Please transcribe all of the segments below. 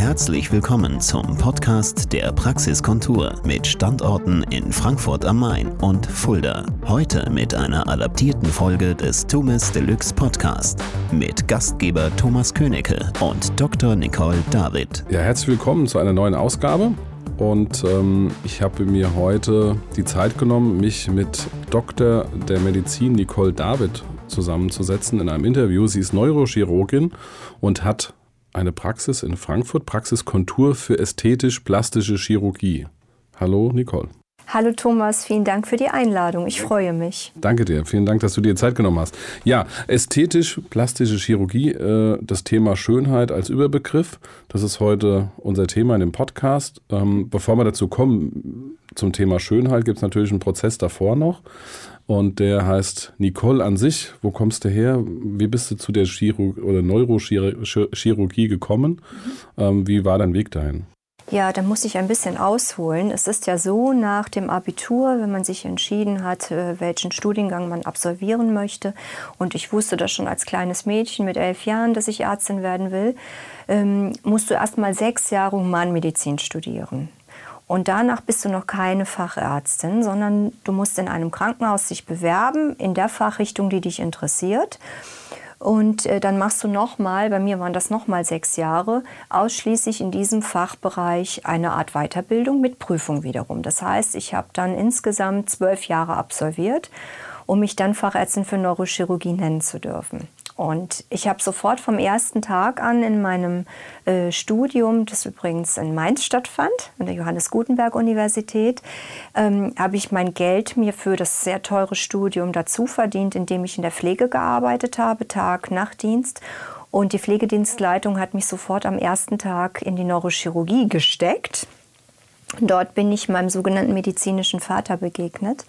Herzlich willkommen zum Podcast der Praxiskontur mit Standorten in Frankfurt am Main und Fulda. Heute mit einer adaptierten Folge des Tumes Deluxe Podcast mit Gastgeber Thomas Königke und Dr. Nicole David. Ja, herzlich willkommen zu einer neuen Ausgabe. Und ähm, ich habe mir heute die Zeit genommen, mich mit Dr. der Medizin Nicole David zusammenzusetzen in einem Interview. Sie ist Neurochirurgin und hat eine Praxis in Frankfurt, Praxiskontur für ästhetisch-plastische Chirurgie. Hallo Nicole. Hallo Thomas, vielen Dank für die Einladung. Ich freue mich. Danke dir. Vielen Dank, dass du dir Zeit genommen hast. Ja, ästhetisch-plastische Chirurgie, äh, das Thema Schönheit als Überbegriff, das ist heute unser Thema in dem Podcast. Ähm, bevor wir dazu kommen, zum Thema Schönheit, gibt es natürlich einen Prozess davor noch. Und der heißt Nicole an sich. Wo kommst du her? Wie bist du zu der Chirurg oder Neurochirurgie gekommen? Mhm. Ähm, wie war dein Weg dahin? Ja, da muss ich ein bisschen ausholen. Es ist ja so, nach dem Abitur, wenn man sich entschieden hat, äh, welchen Studiengang man absolvieren möchte, und ich wusste das schon als kleines Mädchen mit elf Jahren, dass ich Ärztin werden will, ähm, musst du erst mal sechs Jahre Humanmedizin studieren. Und danach bist du noch keine Fachärztin, sondern du musst in einem Krankenhaus sich bewerben in der Fachrichtung, die dich interessiert. Und äh, dann machst du nochmal, bei mir waren das nochmal sechs Jahre, ausschließlich in diesem Fachbereich eine Art Weiterbildung mit Prüfung wiederum. Das heißt, ich habe dann insgesamt zwölf Jahre absolviert, um mich dann Fachärztin für Neurochirurgie nennen zu dürfen. Und ich habe sofort vom ersten Tag an in meinem äh, Studium, das übrigens in Mainz stattfand, an der Johannes Gutenberg Universität, ähm, habe ich mein Geld mir für das sehr teure Studium dazu verdient, indem ich in der Pflege gearbeitet habe, Tag, Nachtdienst. Und die Pflegedienstleitung hat mich sofort am ersten Tag in die Neurochirurgie gesteckt. Dort bin ich meinem sogenannten medizinischen Vater begegnet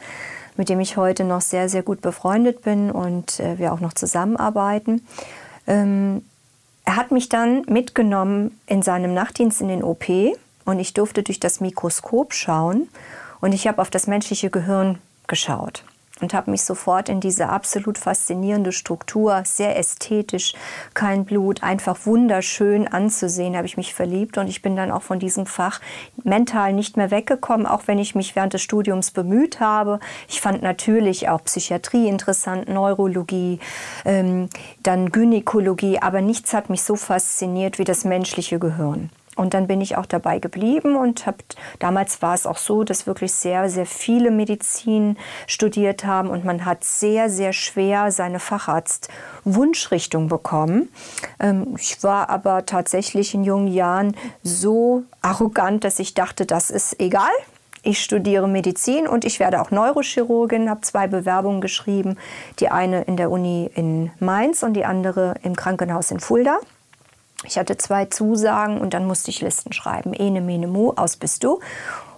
mit dem ich heute noch sehr, sehr gut befreundet bin und äh, wir auch noch zusammenarbeiten. Ähm, er hat mich dann mitgenommen in seinem Nachtdienst in den OP und ich durfte durch das Mikroskop schauen und ich habe auf das menschliche Gehirn geschaut und habe mich sofort in diese absolut faszinierende Struktur, sehr ästhetisch, kein Blut, einfach wunderschön anzusehen, habe ich mich verliebt und ich bin dann auch von diesem Fach mental nicht mehr weggekommen, auch wenn ich mich während des Studiums bemüht habe. Ich fand natürlich auch Psychiatrie interessant, Neurologie, ähm, dann Gynäkologie, aber nichts hat mich so fasziniert wie das menschliche Gehirn. Und dann bin ich auch dabei geblieben und habe damals war es auch so, dass wirklich sehr sehr viele Medizin studiert haben und man hat sehr sehr schwer seine Facharztwunschrichtung bekommen. Ähm, ich war aber tatsächlich in jungen Jahren so arrogant, dass ich dachte, das ist egal. Ich studiere Medizin und ich werde auch Neurochirurgin, habe zwei Bewerbungen geschrieben, die eine in der Uni in Mainz und die andere im Krankenhaus in Fulda. Ich hatte zwei Zusagen und dann musste ich Listen schreiben. Ene, mene, mu, aus bist du.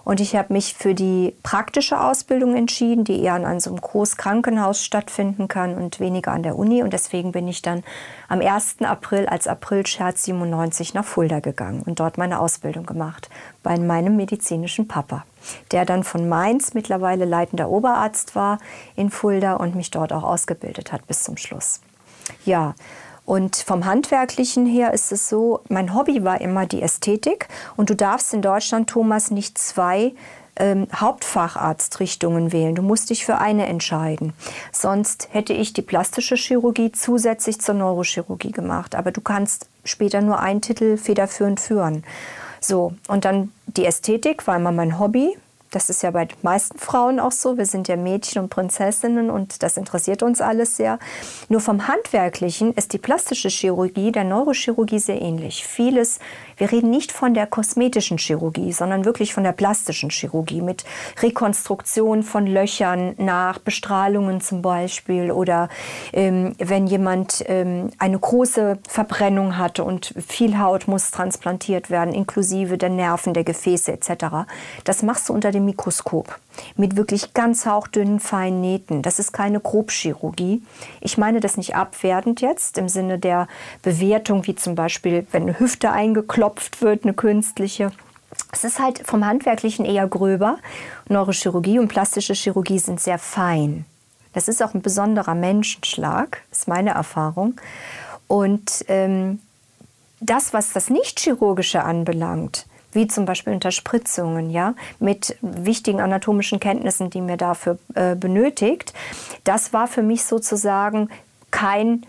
Und ich habe mich für die praktische Ausbildung entschieden, die eher an so einem Großkrankenhaus stattfinden kann und weniger an der Uni. Und deswegen bin ich dann am 1. April als Aprilscherz 97 nach Fulda gegangen und dort meine Ausbildung gemacht bei meinem medizinischen Papa, der dann von Mainz mittlerweile leitender Oberarzt war in Fulda und mich dort auch ausgebildet hat bis zum Schluss. Ja, und vom Handwerklichen her ist es so, mein Hobby war immer die Ästhetik. Und du darfst in Deutschland, Thomas, nicht zwei ähm, Hauptfacharztrichtungen wählen. Du musst dich für eine entscheiden. Sonst hätte ich die plastische Chirurgie zusätzlich zur Neurochirurgie gemacht. Aber du kannst später nur einen Titel federführend führen. So, und dann die Ästhetik war immer mein Hobby. Das ist ja bei den meisten Frauen auch so. Wir sind ja Mädchen und Prinzessinnen und das interessiert uns alles sehr. Nur vom Handwerklichen ist die plastische Chirurgie der Neurochirurgie sehr ähnlich. Vieles, wir reden nicht von der kosmetischen Chirurgie, sondern wirklich von der plastischen Chirurgie mit Rekonstruktion von Löchern nach Bestrahlungen zum Beispiel oder ähm, wenn jemand ähm, eine große Verbrennung hatte und viel Haut muss transplantiert werden, inklusive der Nerven, der Gefäße etc. Das machst du unter dem Mikroskop mit wirklich ganz hauchdünnen, feinen Nähten. Das ist keine Grobchirurgie. Ich meine das nicht abwertend jetzt im Sinne der Bewertung, wie zum Beispiel, wenn eine Hüfte eingeklopft wird, eine künstliche. Es ist halt vom Handwerklichen eher gröber. Neurochirurgie und plastische Chirurgie sind sehr fein. Das ist auch ein besonderer Menschenschlag, ist meine Erfahrung. Und ähm, das, was das Nicht-Chirurgische anbelangt, wie zum Beispiel Unterspritzungen, ja, mit wichtigen anatomischen Kenntnissen, die mir dafür äh, benötigt, das war für mich sozusagen kein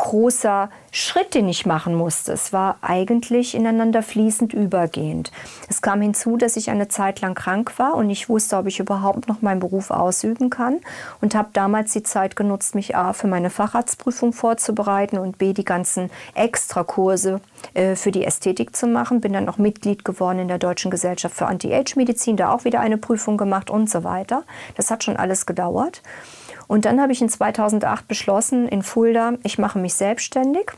großer Schritt, den ich machen musste. Es war eigentlich ineinander fließend übergehend. Es kam hinzu, dass ich eine Zeit lang krank war und ich wusste, ob ich überhaupt noch meinen Beruf ausüben kann und habe damals die Zeit genutzt, mich A für meine Facharztprüfung vorzubereiten und B die ganzen Extrakurse äh, für die Ästhetik zu machen. Bin dann auch Mitglied geworden in der Deutschen Gesellschaft für Anti-Age-Medizin, da auch wieder eine Prüfung gemacht und so weiter. Das hat schon alles gedauert. Und dann habe ich in 2008 beschlossen, in Fulda, ich mache mich selbstständig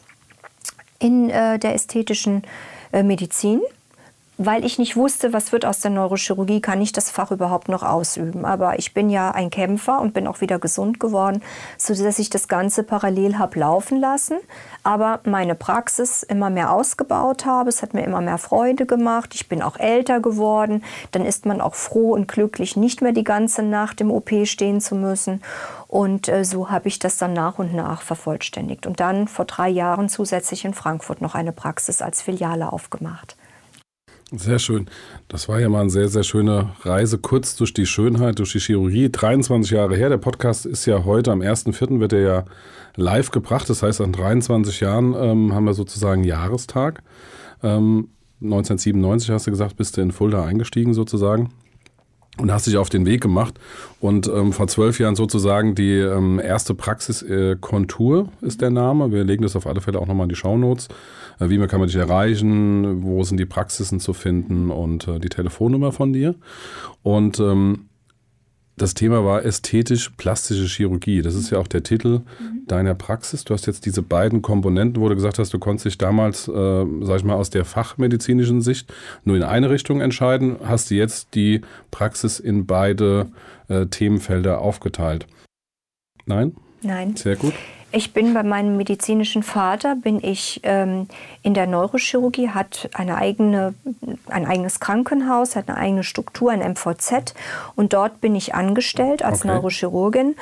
in äh, der ästhetischen äh, Medizin weil ich nicht wusste, was wird aus der Neurochirurgie, kann ich das Fach überhaupt noch ausüben. Aber ich bin ja ein Kämpfer und bin auch wieder gesund geworden, sodass ich das Ganze parallel habe laufen lassen, aber meine Praxis immer mehr ausgebaut habe. Es hat mir immer mehr Freude gemacht. Ich bin auch älter geworden. Dann ist man auch froh und glücklich, nicht mehr die ganze Nacht im OP stehen zu müssen. Und äh, so habe ich das dann nach und nach vervollständigt. Und dann vor drei Jahren zusätzlich in Frankfurt noch eine Praxis als Filiale aufgemacht. Sehr schön. Das war ja mal eine sehr, sehr schöne Reise, kurz durch die Schönheit, durch die Chirurgie. 23 Jahre her. Der Podcast ist ja heute, am 1.4. wird er ja live gebracht. Das heißt, an 23 Jahren ähm, haben wir sozusagen Jahrestag. Ähm, 1997 hast du gesagt, bist du in Fulda eingestiegen sozusagen und hast dich auf den Weg gemacht und ähm, vor zwölf Jahren sozusagen die ähm, erste Praxis äh, Kontur ist der Name. Wir legen das auf alle Fälle auch nochmal in die Shownotes. Äh, wie kann man dich erreichen? Wo sind die Praxisen zu finden? Und äh, die Telefonnummer von dir. Und ähm, das Thema war ästhetisch-plastische Chirurgie. Das ist ja auch der Titel mhm. deiner Praxis. Du hast jetzt diese beiden Komponenten, wo du gesagt hast, du konntest dich damals, äh, sag ich mal, aus der fachmedizinischen Sicht nur in eine Richtung entscheiden. Hast du jetzt die Praxis in beide äh, Themenfelder aufgeteilt? Nein? Nein. Sehr gut. Ich bin bei meinem medizinischen Vater, bin ich ähm, in der Neurochirurgie, hat eine eigene, ein eigenes Krankenhaus, hat eine eigene Struktur, ein MVZ und dort bin ich angestellt als okay. Neurochirurgin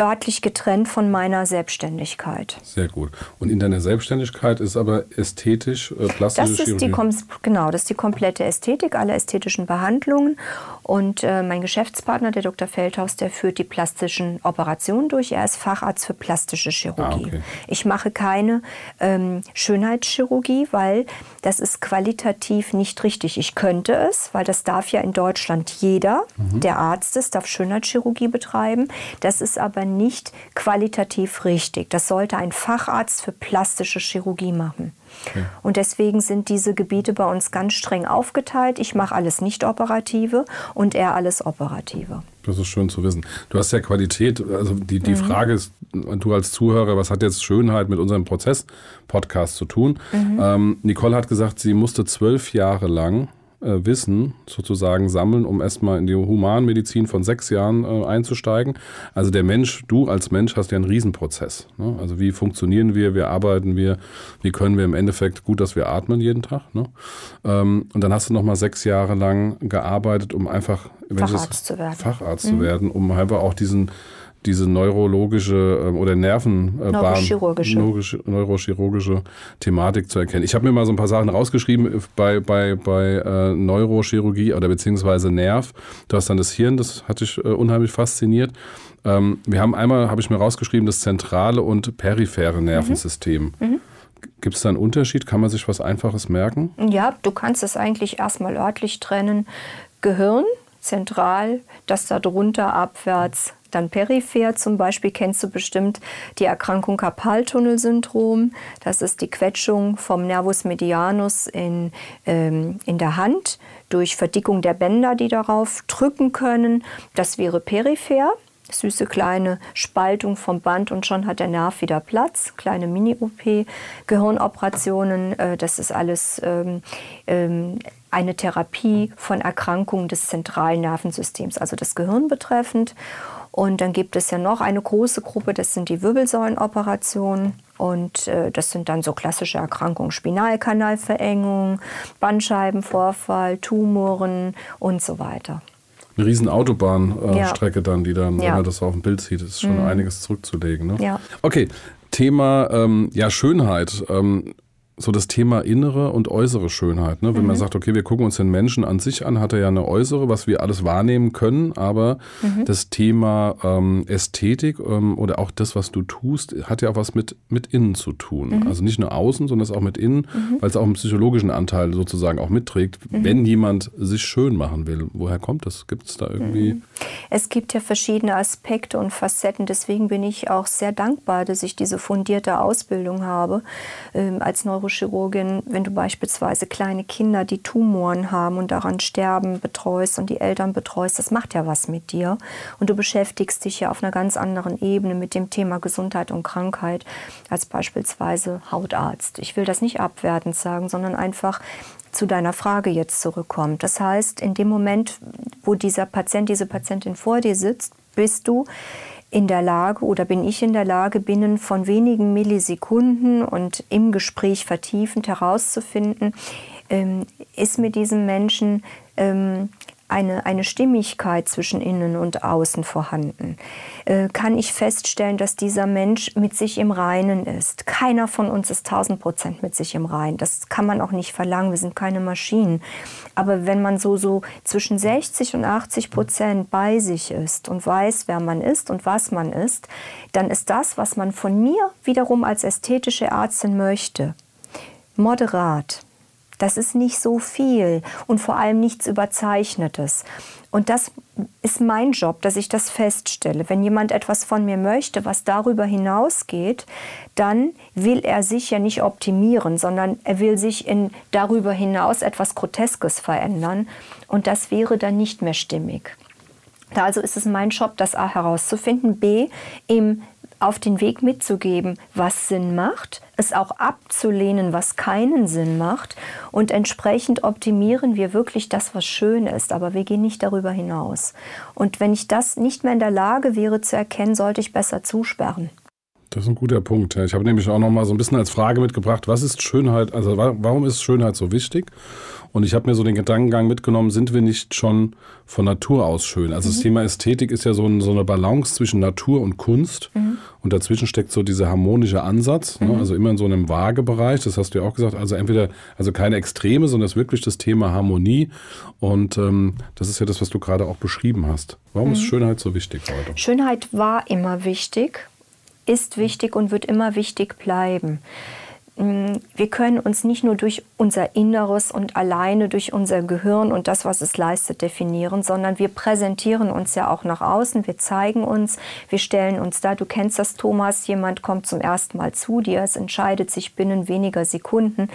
örtlich getrennt von meiner Selbstständigkeit. Sehr gut. Und in deiner Selbstständigkeit ist aber ästhetisch, äh, plastische das ist Chirurgie? Die, genau, das ist die komplette Ästhetik, alle ästhetischen Behandlungen. Und äh, mein Geschäftspartner, der Dr. Feldhaus, der führt die plastischen Operationen durch. Er ist Facharzt für plastische Chirurgie. Ah, okay. Ich mache keine ähm, Schönheitschirurgie, weil das ist qualitativ nicht richtig. Ich könnte es, weil das darf ja in Deutschland jeder, mhm. der Arzt ist, darf Schönheitschirurgie betreiben. Das ist aber nicht qualitativ richtig. Das sollte ein Facharzt für plastische Chirurgie machen. Okay. Und deswegen sind diese Gebiete bei uns ganz streng aufgeteilt. Ich mache alles nicht-operative und er alles operative. Das ist schön zu wissen. Du hast ja Qualität. Also die, die mhm. Frage ist, du als Zuhörer, was hat jetzt Schönheit mit unserem Prozess-Podcast zu tun? Mhm. Ähm, Nicole hat gesagt, sie musste zwölf Jahre lang äh, Wissen sozusagen sammeln, um erstmal in die Humanmedizin von sechs Jahren äh, einzusteigen. Also der Mensch, du als Mensch hast ja einen Riesenprozess. Ne? Also wie funktionieren wir, wie arbeiten wir, wie können wir im Endeffekt gut, dass wir atmen jeden Tag. Ne? Ähm, und dann hast du nochmal sechs Jahre lang gearbeitet, um einfach Facharzt zu werden. Facharzt mhm. zu werden, um einfach auch diesen diese neurologische ähm, oder Nervenbahn, neurochirurgische. neurochirurgische Thematik zu erkennen. Ich habe mir mal so ein paar Sachen rausgeschrieben äh, bei, bei, bei äh, Neurochirurgie oder beziehungsweise Nerv. Du hast dann das Hirn, das hat dich äh, unheimlich fasziniert. Ähm, wir haben einmal, habe ich mir rausgeschrieben, das zentrale und periphere Nervensystem. Mhm. Mhm. Gibt es da einen Unterschied? Kann man sich was Einfaches merken? Ja, du kannst es eigentlich erstmal örtlich trennen. Gehirn, zentral, das darunter abwärts dann peripher zum Beispiel kennst du bestimmt die Erkrankung Karpaltunnelsyndrom. Das ist die Quetschung vom Nervus medianus in, ähm, in der Hand durch Verdickung der Bänder, die darauf drücken können. Das wäre peripher. Süße kleine Spaltung vom Band und schon hat der Nerv wieder Platz. Kleine Mini-OP, Gehirnoperationen, äh, das ist alles ähm, ähm, eine Therapie von Erkrankungen des zentralen Nervensystems, also das Gehirn betreffend. Und dann gibt es ja noch eine große Gruppe, das sind die Wirbelsäulenoperationen. Und äh, das sind dann so klassische Erkrankungen, Spinalkanalverengung, Bandscheibenvorfall, Tumoren und so weiter. Eine riesen Autobahnstrecke äh, ja. dann, die dann, ja. wenn man das auf dem Bild sieht, ist schon mhm. einiges zurückzulegen. Ne? Ja. Okay, Thema ähm, ja, Schönheit. Ähm, so das Thema innere und äußere Schönheit. Ne? Wenn mhm. man sagt, okay, wir gucken uns den Menschen an sich an, hat er ja eine äußere, was wir alles wahrnehmen können, aber mhm. das Thema ähm, Ästhetik ähm, oder auch das, was du tust, hat ja auch was mit, mit innen zu tun. Mhm. Also nicht nur außen, sondern es auch mit innen, mhm. weil es auch einen psychologischen Anteil sozusagen auch mitträgt, mhm. wenn jemand sich schön machen will. Woher kommt das? Gibt es da irgendwie? Mhm. Es gibt ja verschiedene Aspekte und Facetten. Deswegen bin ich auch sehr dankbar, dass ich diese fundierte Ausbildung habe ähm, als Neurochirurgin. Wenn du beispielsweise kleine Kinder, die Tumoren haben und daran sterben, betreust und die Eltern betreust, das macht ja was mit dir. Und du beschäftigst dich ja auf einer ganz anderen Ebene mit dem Thema Gesundheit und Krankheit als beispielsweise Hautarzt. Ich will das nicht abwertend sagen, sondern einfach zu deiner Frage jetzt zurückkommt. Das heißt, in dem Moment, wo dieser Patient, diese Patientin vor dir sitzt, bist du in der Lage oder bin ich in der Lage, binnen von wenigen Millisekunden und im Gespräch vertiefend herauszufinden, ähm, ist mit diesem Menschen ähm, eine, eine Stimmigkeit zwischen innen und außen vorhanden? Äh, kann ich feststellen, dass dieser Mensch mit sich im Reinen ist? Keiner von uns ist 1000 Prozent mit sich im Reinen. Das kann man auch nicht verlangen. Wir sind keine Maschinen. Aber wenn man so, so zwischen 60 und 80 Prozent bei sich ist und weiß, wer man ist und was man ist, dann ist das, was man von mir wiederum als ästhetische Ärztin möchte, moderat das ist nicht so viel und vor allem nichts Überzeichnetes. Und das ist mein Job, dass ich das feststelle. Wenn jemand etwas von mir möchte, was darüber hinausgeht, dann will er sich ja nicht optimieren, sondern er will sich in darüber hinaus etwas Groteskes verändern. Und das wäre dann nicht mehr stimmig. Also ist es mein Job, das A herauszufinden, B ihm auf den Weg mitzugeben, was Sinn macht, es auch abzulehnen, was keinen Sinn macht und entsprechend optimieren wir wirklich das, was schön ist, aber wir gehen nicht darüber hinaus. Und wenn ich das nicht mehr in der Lage wäre zu erkennen, sollte ich besser zusperren. Das ist ein guter Punkt. Ich habe nämlich auch noch mal so ein bisschen als Frage mitgebracht, was ist Schönheit, also warum ist Schönheit so wichtig? Und ich habe mir so den Gedankengang mitgenommen, sind wir nicht schon von Natur aus schön? Also mhm. das Thema Ästhetik ist ja so, ein, so, eine Balance zwischen Natur und Kunst. Mhm. Und dazwischen steckt so dieser harmonische Ansatz, ne? mhm. ne? also immer in so einem Waagebereich. Das hast du ja auch gesagt. Also entweder, also keine Extreme, sondern es ist wirklich das Thema Harmonie. Und ähm, das ist ja das, was du gerade auch beschrieben hast. Warum ist mhm. Schönheit so wichtig heute? Schönheit war immer wichtig, ist wichtig und wird immer wichtig bleiben. Mm, wir können uns nicht nur durch unser Inneres und alleine durch unser Gehirn und das, was es leistet, definieren, sondern wir präsentieren uns ja auch nach außen, wir zeigen uns, wir stellen uns da. Du kennst das, Thomas, jemand kommt zum ersten Mal zu dir, es entscheidet sich binnen weniger Sekunden,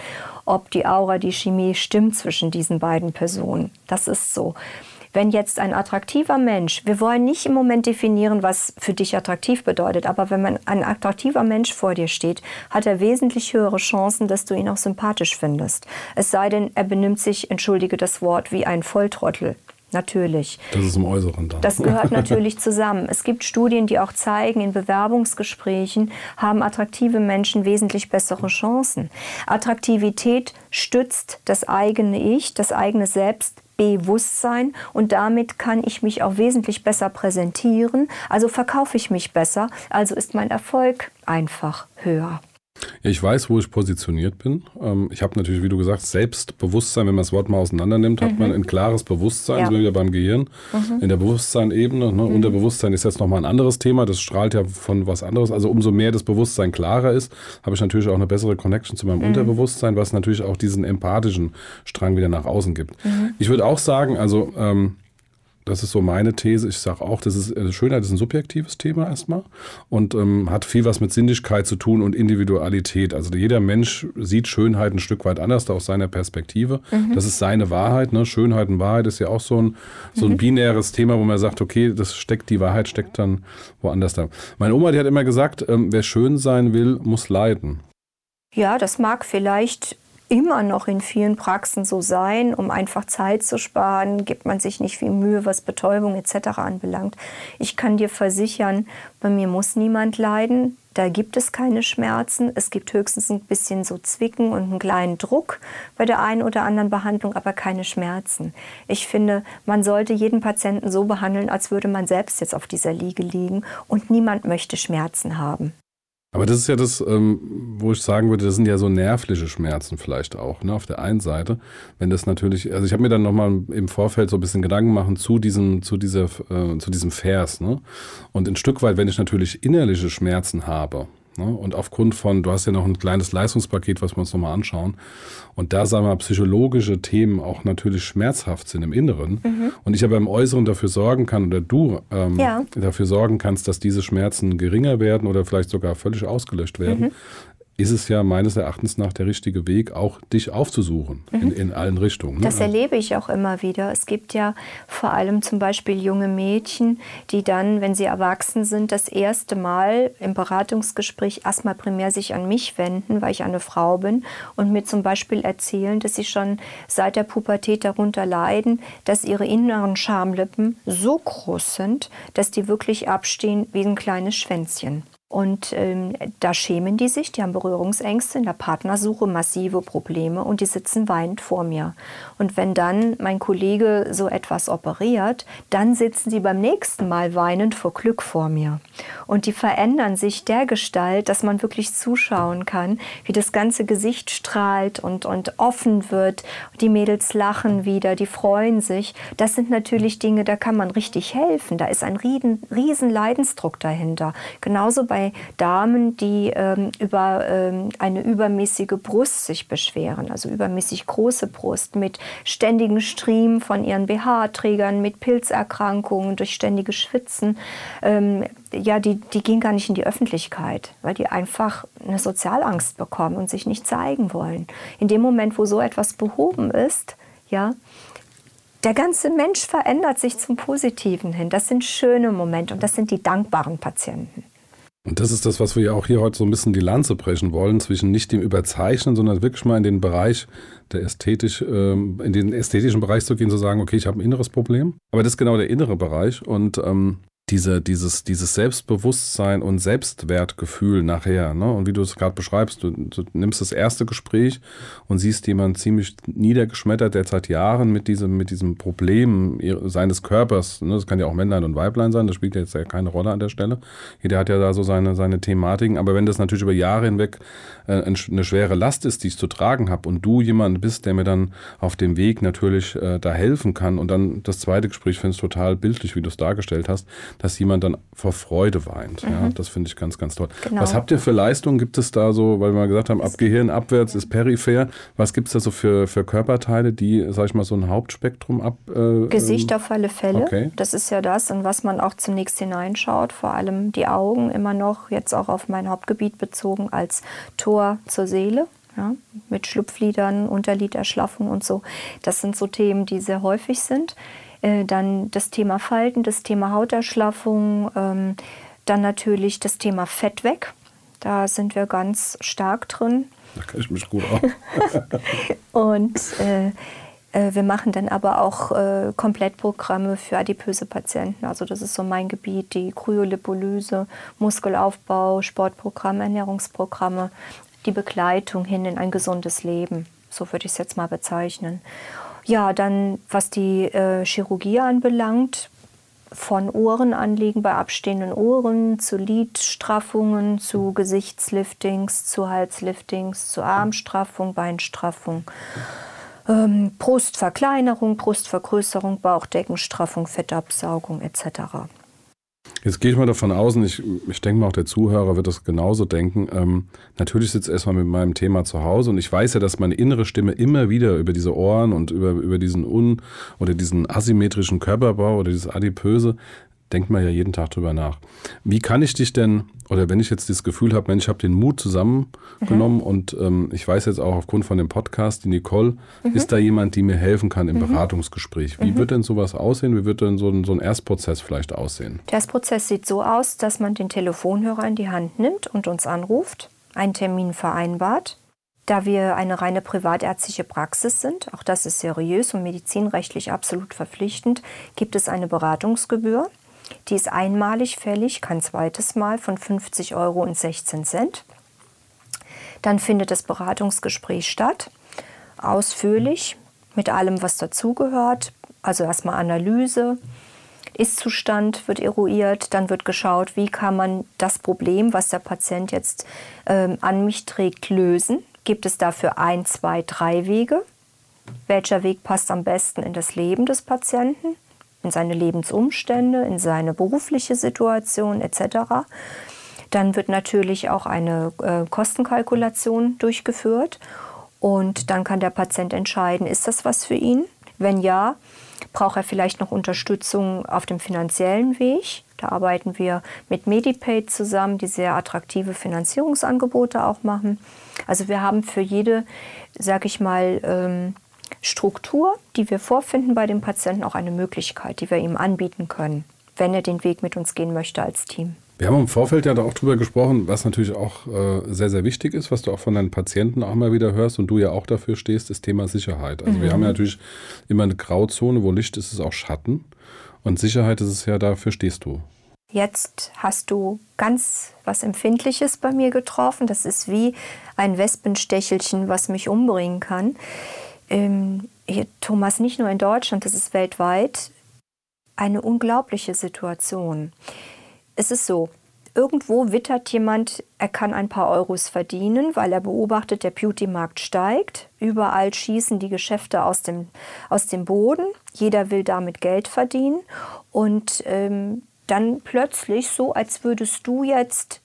ob die Aura, die Chemie stimmt zwischen diesen beiden Personen. Das ist so wenn jetzt ein attraktiver Mensch, wir wollen nicht im Moment definieren, was für dich attraktiv bedeutet, aber wenn man ein attraktiver Mensch vor dir steht, hat er wesentlich höhere Chancen, dass du ihn auch sympathisch findest. Es sei denn, er benimmt sich, entschuldige das Wort, wie ein Volltrottel. Natürlich. Das ist im Äußeren dann. Das gehört natürlich zusammen. Es gibt Studien, die auch zeigen, in Bewerbungsgesprächen haben attraktive Menschen wesentlich bessere Chancen. Attraktivität stützt das eigene Ich, das eigene Selbst Bewusstsein und damit kann ich mich auch wesentlich besser präsentieren. Also verkaufe ich mich besser, also ist mein Erfolg einfach höher. Ja, ich weiß, wo ich positioniert bin. Ähm, ich habe natürlich, wie du gesagt hast, Selbstbewusstsein, wenn man das Wort mal auseinander nimmt, hat mhm. man ein klares Bewusstsein, ja. sind wir wieder beim Gehirn, mhm. in der Bewusstseinebene. Ne? Mhm. Unterbewusstsein ist jetzt nochmal ein anderes Thema, das strahlt ja von was anderes. Also umso mehr das Bewusstsein klarer ist, habe ich natürlich auch eine bessere Connection zu meinem mhm. Unterbewusstsein, was natürlich auch diesen empathischen Strang wieder nach außen gibt. Mhm. Ich würde auch sagen, also ähm, das ist so meine These. Ich sage auch, das ist äh, Schönheit ist ein subjektives Thema erstmal und ähm, hat viel was mit Sinnlichkeit zu tun und Individualität. Also jeder Mensch sieht Schönheit ein Stück weit anders aus seiner Perspektive. Mhm. Das ist seine Wahrheit. Ne? Schönheit und Wahrheit ist ja auch so ein, so ein mhm. binäres Thema, wo man sagt, okay, das steckt, die Wahrheit steckt dann woanders da. Meine Oma, die hat immer gesagt, ähm, wer schön sein will, muss leiden. Ja, das mag vielleicht immer noch in vielen Praxen so sein. Um einfach Zeit zu sparen, gibt man sich nicht viel Mühe, was Betäubung etc. anbelangt. Ich kann dir versichern, bei mir muss niemand leiden. Da gibt es keine Schmerzen. Es gibt höchstens ein bisschen so Zwicken und einen kleinen Druck bei der einen oder anderen Behandlung, aber keine Schmerzen. Ich finde, man sollte jeden Patienten so behandeln, als würde man selbst jetzt auf dieser Liege liegen und niemand möchte Schmerzen haben. Aber das ist ja das, ähm, wo ich sagen würde, das sind ja so nervliche Schmerzen vielleicht auch, ne, auf der einen Seite. Wenn das natürlich, also ich habe mir dann nochmal im Vorfeld so ein bisschen Gedanken machen zu diesem, zu dieser, äh, zu diesem Vers, ne? Und ein Stück weit, wenn ich natürlich innerliche Schmerzen habe, Ne? Und aufgrund von, du hast ja noch ein kleines Leistungspaket, was wir uns nochmal anschauen. Und da, sagen wir, psychologische Themen auch natürlich schmerzhaft sind im Inneren. Mhm. Und ich aber im Äußeren dafür sorgen kann, oder du ähm, ja. dafür sorgen kannst, dass diese Schmerzen geringer werden oder vielleicht sogar völlig ausgelöscht werden, mhm ist es ja meines Erachtens nach der richtige Weg, auch dich aufzusuchen mhm. in, in, allen Richtungen. Ne? Das erlebe ich auch immer wieder. Es gibt ja vor allem zum Beispiel junge Mädchen, die dann, wenn sie erwachsen sind, das erste Mal im Beratungsgespräch erstmal primär sich an mich wenden, weil ich eine Frau bin und mir zum Beispiel erzählen, dass sie schon seit der Pubertät darunter leiden, dass ihre inneren Schamlippen so groß sind, dass die wirklich abstehen wie ein kleines Schwänzchen. Und ähm, da schämen die sich, die haben Berührungsängste, in der Partnersuche massive Probleme und die sitzen weinend vor mir. Und wenn dann mein Kollege so etwas operiert, dann sitzen sie beim nächsten Mal weinend vor Glück vor mir. Und die verändern sich der Gestalt, dass man wirklich zuschauen kann, wie das ganze Gesicht strahlt und, und offen wird. Die Mädels lachen wieder, die freuen sich. Das sind natürlich Dinge, da kann man richtig helfen. Da ist ein riesen, riesen Leidensdruck dahinter. Genauso bei bei Damen, die ähm, über ähm, eine übermäßige Brust sich beschweren, also übermäßig große Brust mit ständigen Striemen von ihren BH-Trägern, mit Pilzerkrankungen, durch ständiges Schwitzen. Ähm, ja, die, die gehen gar nicht in die Öffentlichkeit, weil die einfach eine Sozialangst bekommen und sich nicht zeigen wollen. In dem Moment, wo so etwas behoben ist, ja, der ganze Mensch verändert sich zum Positiven hin. Das sind schöne Momente und das sind die dankbaren Patienten. Und das ist das, was wir ja auch hier heute so ein bisschen die Lanze brechen wollen, zwischen nicht dem Überzeichnen, sondern wirklich mal in den Bereich der ästhetisch, ähm, in den ästhetischen Bereich zu gehen, zu sagen, okay, ich habe ein inneres Problem. Aber das ist genau der innere Bereich. Und ähm, diese, dieses, dieses Selbstbewusstsein und Selbstwertgefühl nachher. Ne? Und wie du es gerade beschreibst, du, du, nimmst das erste Gespräch und siehst jemanden ziemlich niedergeschmettert, der seit Jahren mit diesem, mit diesem Problem seines Körpers, ne? das kann ja auch Männlein und Weiblein sein, das spielt ja jetzt ja keine Rolle an der Stelle. Jeder hat ja da so seine, seine Thematiken, aber wenn das natürlich über Jahre hinweg äh, eine schwere Last ist, die ich zu tragen habe und du jemand bist, der mir dann auf dem Weg natürlich äh, da helfen kann und dann das zweite Gespräch finde ich total bildlich, wie du es dargestellt hast, dass jemand dann vor Freude weint. Mhm. Ja, das finde ich ganz, ganz toll. Genau. Was habt ihr für Leistungen? Gibt es da so, weil wir mal gesagt haben, ab Gehirn abwärts ist peripher. Was gibt es da so für, für Körperteile, die, sag ich mal, so ein Hauptspektrum ab? Äh, Gesicht auf alle Fälle. Okay. Das ist ja das, in was man auch zunächst hineinschaut. Vor allem die Augen immer noch, jetzt auch auf mein Hauptgebiet bezogen, als Tor zur Seele. Ja, mit Schlupflidern, Unterliderschlaffung und so. Das sind so Themen, die sehr häufig sind. Äh, dann das Thema Falten, das Thema Hauterschlaffung, ähm, dann natürlich das Thema Fett weg. Da sind wir ganz stark drin. Da kann ich mich gut aus. und äh, äh, wir machen dann aber auch äh, Komplettprogramme für adipöse Patienten. Also das ist so mein Gebiet, die Kryolipolyse, Muskelaufbau, Sportprogramme, Ernährungsprogramme, die Begleitung hin in ein gesundes Leben. So würde ich es jetzt mal bezeichnen. Ja, dann was die äh, Chirurgie anbelangt, von Ohrenanliegen bei abstehenden Ohren zu Lidstraffungen, zu Gesichtsliftings, zu Halsliftings, zu Armstraffung, Beinstraffung, ähm, Brustverkleinerung, Brustvergrößerung, Bauchdeckenstraffung, Fettabsaugung etc. Jetzt gehe ich mal davon aus, und ich, ich denke mal auch der Zuhörer wird das genauso denken. Ähm, natürlich sitze ich erstmal mit meinem Thema zu Hause und ich weiß ja, dass meine innere Stimme immer wieder über diese Ohren und über, über diesen un- oder diesen asymmetrischen Körperbau oder dieses Adipöse denkt man ja jeden Tag drüber nach. Wie kann ich dich denn, oder wenn ich jetzt das Gefühl habe, Mensch, ich habe den Mut zusammengenommen mhm. und ähm, ich weiß jetzt auch aufgrund von dem Podcast, die Nicole, mhm. ist da jemand, die mir helfen kann im mhm. Beratungsgespräch. Wie mhm. wird denn sowas aussehen? Wie wird denn so ein, so ein Erstprozess vielleicht aussehen? Der Erstprozess sieht so aus, dass man den Telefonhörer in die Hand nimmt und uns anruft, einen Termin vereinbart. Da wir eine reine privatärztliche Praxis sind, auch das ist seriös und medizinrechtlich absolut verpflichtend, gibt es eine Beratungsgebühr. Die ist einmalig fällig, kein zweites Mal, von 50 Euro und 16 Cent. Dann findet das Beratungsgespräch statt, ausführlich, mit allem, was dazugehört. Also erstmal Analyse, Ist-Zustand wird eruiert, dann wird geschaut, wie kann man das Problem, was der Patient jetzt ähm, an mich trägt, lösen. Gibt es dafür ein, zwei, drei Wege? Welcher Weg passt am besten in das Leben des Patienten, in seine Lebensumstände, in seine berufliche Situation etc. Dann wird natürlich auch eine äh, Kostenkalkulation durchgeführt und dann kann der Patient entscheiden, ist das was für ihn? Wenn ja, braucht er vielleicht noch Unterstützung auf dem finanziellen Weg. Da arbeiten wir mit Medipaid zusammen, die sehr attraktive Finanzierungsangebote auch machen. Also wir haben für jede, sag ich mal, ähm, Struktur, die wir vorfinden bei dem Patienten, auch eine Möglichkeit, die wir ihm anbieten können, wenn er den Weg mit uns gehen möchte als Team. Wir haben im Vorfeld ja da auch drüber gesprochen, was natürlich auch äh, sehr, sehr wichtig ist, was du auch von deinen Patienten auch mal wieder hörst und du ja auch dafür stehst, das Thema Sicherheit. Also mhm. wir haben ja natürlich immer eine Grauzone, wo Licht ist, ist auch Schatten. Und Sicherheit ist es ja, dafür stehst du. Jetzt hast du ganz was Empfindliches bei mir getroffen. Das ist wie ein Wespenstechelchen, was mich umbringen kann. Ähm, hier, Thomas, nicht nur in Deutschland, das ist weltweit eine unglaubliche Situation es ist so, irgendwo wittert jemand, er kann ein paar Euros verdienen, weil er beobachtet, der Beauty-Markt steigt. Überall schießen die Geschäfte aus dem, aus dem Boden. Jeder will damit Geld verdienen. Und ähm, dann plötzlich so, als würdest du jetzt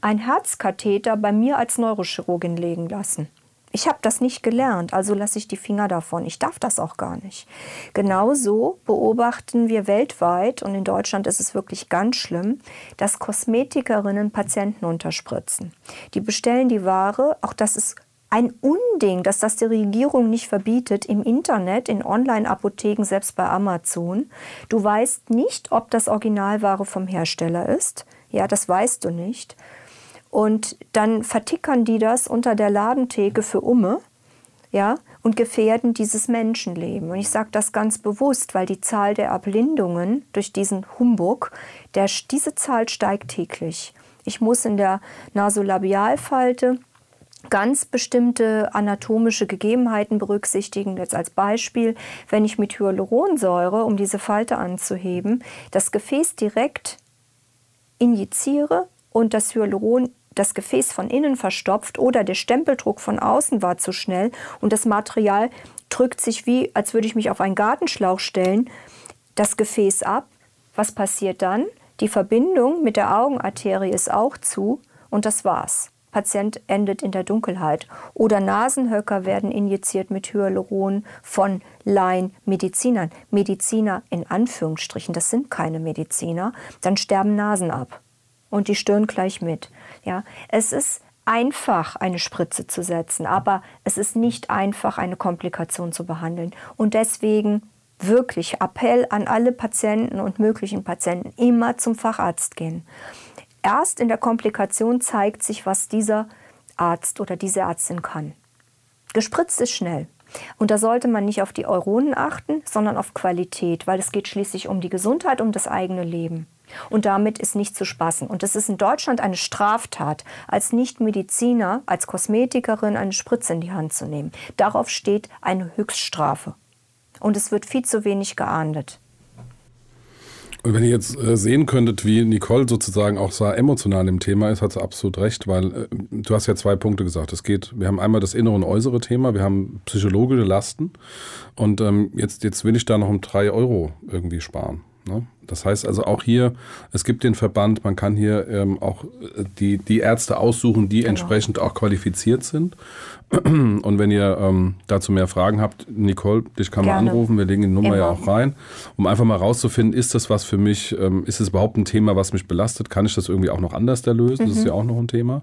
ein Herzkatheter bei mir als Neurochirurgin legen lassen. Ich habe das nicht gelernt, also lasse ich die Finger davon. Ich darf das auch gar nicht. Genauso beobachten wir weltweit, und in Deutschland ist es wirklich ganz schlimm, dass Kosmetikerinnen Patienten unterspritzen. Die bestellen die Ware, auch das ist ein Unding, dass das die Regierung nicht verbietet, im Internet, in Online-Apotheken, selbst bei Amazon. Du weißt nicht, ob das Originalware vom Hersteller ist. Ja, das weißt du nicht. Und dann vertickern die das unter der Ladentheke für Umme, ja, und gefährden dieses Menschenleben. Und ich sage das ganz bewusst, weil die Zahl der Erblindungen durch diesen Humbug, der, diese Zahl steigt täglich. Ich muss in der Nasolabialfalte ganz bestimmte anatomische Gegebenheiten berücksichtigen. Jetzt als Beispiel, wenn ich mit Hyaluronsäure, um diese Falte anzuheben, das Gefäß direkt injiziere und das Hyaluron das Gefäß von innen verstopft oder der Stempeldruck von außen war zu schnell und das Material drückt sich wie, als würde ich mich auf einen Gartenschlauch stellen, das Gefäß ab. Was passiert dann? Die Verbindung mit der Augenarterie ist auch zu und das war's. Patient endet in der Dunkelheit. Oder Nasenhöcker werden injiziert mit Hyaluron von Laien-Medizinern. Mediziner in Anführungsstrichen, das sind keine Mediziner. Dann sterben Nasen ab und die Stirn gleich mit. Ja, es ist einfach, eine Spritze zu setzen, aber es ist nicht einfach, eine Komplikation zu behandeln. Und deswegen wirklich Appell an alle Patienten und möglichen Patienten, immer zum Facharzt gehen. Erst in der Komplikation zeigt sich, was dieser Arzt oder diese Ärztin kann. Gespritzt ist schnell. Und da sollte man nicht auf die Euronen achten, sondern auf Qualität, weil es geht schließlich um die Gesundheit, um das eigene Leben. Und damit ist nicht zu spaßen. Und es ist in Deutschland eine Straftat, als Nichtmediziner, als Kosmetikerin eine Spritze in die Hand zu nehmen. Darauf steht eine Höchststrafe. Und es wird viel zu wenig geahndet. Und wenn ihr jetzt äh, sehen könntet, wie Nicole sozusagen auch so emotional im Thema ist, hat sie absolut recht, weil äh, du hast ja zwei Punkte gesagt. Es geht, wir haben einmal das innere und äußere Thema, wir haben psychologische Lasten und ähm, jetzt, jetzt will ich da noch um drei Euro irgendwie sparen. Ne? Das heißt also auch hier, es gibt den Verband, man kann hier ähm, auch äh, die, die Ärzte aussuchen, die genau. entsprechend auch qualifiziert sind. Und wenn ihr ähm, dazu mehr Fragen habt, Nicole, dich kann man anrufen, wir legen die Nummer Immer. ja auch rein, um einfach mal rauszufinden, ist das was für mich, ähm, ist es überhaupt ein Thema, was mich belastet, kann ich das irgendwie auch noch anders lösen, mhm. das ist mhm. ja auch noch ein Thema.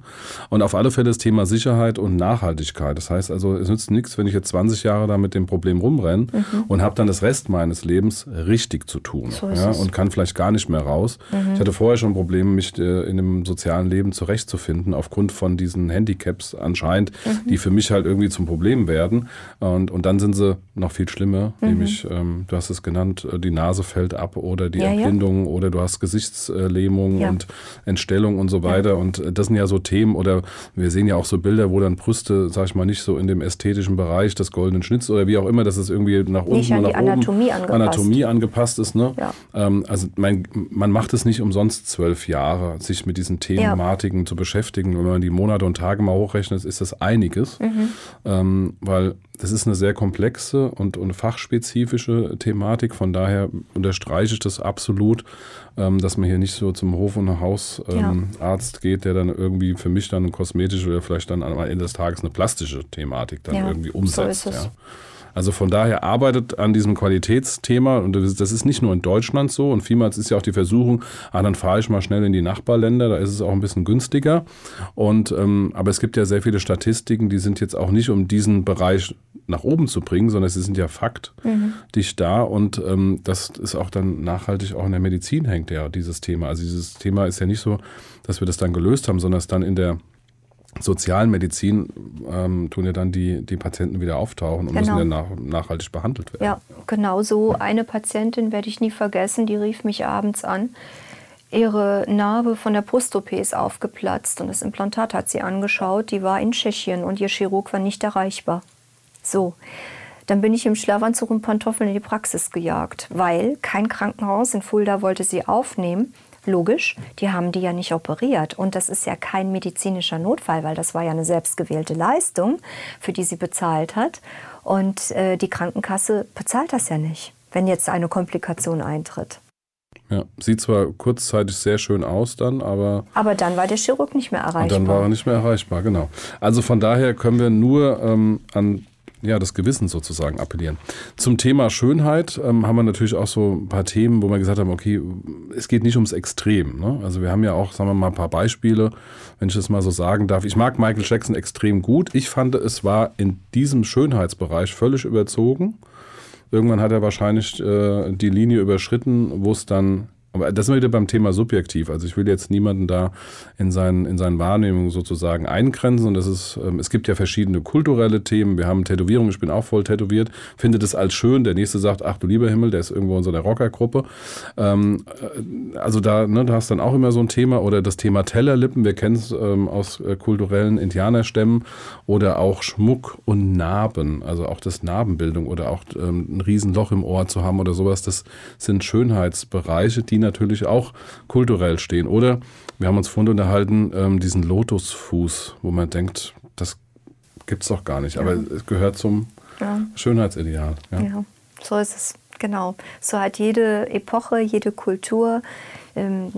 Und auf alle Fälle das Thema Sicherheit und Nachhaltigkeit. Das heißt also, es nützt nichts, wenn ich jetzt 20 Jahre da mit dem Problem rumrenne mhm. und habe dann das Rest meines Lebens richtig zu tun so ja, und kann vielleicht gar nicht mehr raus. Mhm. Ich hatte vorher schon Probleme, mich äh, in dem sozialen Leben zurechtzufinden, aufgrund von diesen Handicaps anscheinend, mhm. die für mich halt irgendwie zum Problem werden. Und, und dann sind sie noch viel schlimmer, mhm. nämlich, ähm, du hast es genannt, äh, die Nase fällt ab oder die ja, Erblindung ja. oder du hast Gesichtslähmung ja. und Entstellung und so weiter. Und äh, das sind ja so Themen oder wir sehen ja auch so Bilder, wo dann Brüste, sag ich mal, nicht so in dem ästhetischen Bereich des goldenen Schnitts oder wie auch immer, dass es irgendwie nach unten nicht oder nach Anatomie oben angepasst. Anatomie angepasst ist. Ne? Ähm, also mein, man macht es nicht umsonst zwölf Jahre, sich mit diesen Thematiken ja. zu beschäftigen. Wenn man die Monate und Tage mal hochrechnet, ist das einiges, mhm. ähm, weil das ist eine sehr komplexe und, und fachspezifische Thematik. Von daher unterstreiche ich das absolut, ähm, dass man hier nicht so zum Hof- und Hausarzt ähm, ja. geht, der dann irgendwie für mich dann eine kosmetische oder vielleicht dann am Ende des Tages eine plastische Thematik dann irgendwie umsetzt. So. Also von daher arbeitet an diesem Qualitätsthema und das ist nicht nur in Deutschland so und vielmals ist ja auch die Versuchung, ah, dann fahre ich mal schnell in die Nachbarländer, da ist es auch ein bisschen günstiger. Und ähm, aber es gibt ja sehr viele Statistiken, die sind jetzt auch nicht um diesen Bereich nach oben zu bringen, sondern sie sind ja Fakt mhm. da und ähm, das ist auch dann nachhaltig auch in der Medizin hängt ja dieses Thema. Also dieses Thema ist ja nicht so, dass wir das dann gelöst haben, sondern es dann in der Sozialmedizin ähm, tun ja dann die, die Patienten wieder auftauchen und genau. müssen dann nach, nachhaltig behandelt werden. Ja, genau so. Eine Patientin werde ich nie vergessen, die rief mich abends an. Ihre Narbe von der Brust-OP ist aufgeplatzt und das Implantat hat sie angeschaut. Die war in Tschechien und ihr Chirurg war nicht erreichbar. So, dann bin ich im Schlafanzug und Pantoffeln in die Praxis gejagt, weil kein Krankenhaus in Fulda wollte sie aufnehmen. Logisch, die haben die ja nicht operiert. Und das ist ja kein medizinischer Notfall, weil das war ja eine selbstgewählte Leistung, für die sie bezahlt hat. Und äh, die Krankenkasse bezahlt das ja nicht, wenn jetzt eine Komplikation eintritt. Ja, sieht zwar kurzzeitig sehr schön aus dann, aber. Aber dann war der Chirurg nicht mehr erreichbar. Und dann war er nicht mehr erreichbar, genau. Also von daher können wir nur ähm, an ja, das Gewissen sozusagen appellieren. Zum Thema Schönheit ähm, haben wir natürlich auch so ein paar Themen, wo wir gesagt haben, okay, es geht nicht ums Extrem. Ne? Also wir haben ja auch, sagen wir mal, ein paar Beispiele, wenn ich das mal so sagen darf. Ich mag Michael Jackson extrem gut. Ich fand, es war in diesem Schönheitsbereich völlig überzogen. Irgendwann hat er wahrscheinlich äh, die Linie überschritten, wo es dann aber das sind wir wieder beim Thema subjektiv. Also ich will jetzt niemanden da in seinen, in seinen Wahrnehmungen sozusagen eingrenzen. Und das ist, ähm, es gibt ja verschiedene kulturelle Themen. Wir haben Tätowierungen, ich bin auch voll tätowiert, finde das als schön. Der nächste sagt, ach du lieber Himmel, der ist irgendwo in so einer Rockergruppe. Ähm, äh, also da, ne, da hast dann auch immer so ein Thema. Oder das Thema Tellerlippen, wir kennen es ähm, aus äh, kulturellen Indianerstämmen. Oder auch Schmuck und Narben, also auch das Narbenbildung oder auch ähm, ein Riesenloch im Ohr zu haben oder sowas. Das sind Schönheitsbereiche, die natürlich auch kulturell stehen. Oder wir haben uns vorhin unterhalten, ähm, diesen Lotusfuß, wo man denkt, das gibt es doch gar nicht. Ja. Aber es gehört zum ja. Schönheitsideal. Ja. ja, so ist es. Genau. So hat jede Epoche, jede Kultur ähm,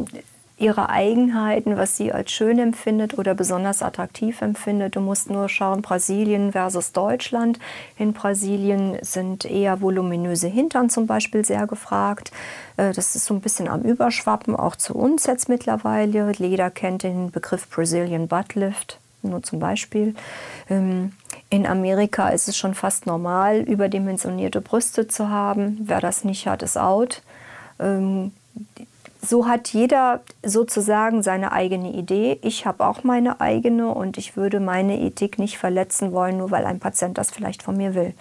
ihre Eigenheiten, was sie als schön empfindet oder besonders attraktiv empfindet. Du musst nur schauen, Brasilien versus Deutschland. In Brasilien sind eher voluminöse Hintern zum Beispiel sehr gefragt. Äh, das ist so ein bisschen am Überschwappen, auch zu uns jetzt mittlerweile. Jeder kennt den Begriff Brazilian Butt Lift, nur zum Beispiel. Ähm, in Amerika ist es schon fast normal, überdimensionierte Brüste zu haben. Wer das nicht hat, ist out ähm, so hat jeder sozusagen seine eigene Idee. Ich habe auch meine eigene und ich würde meine Ethik nicht verletzen wollen, nur weil ein Patient das vielleicht von mir will.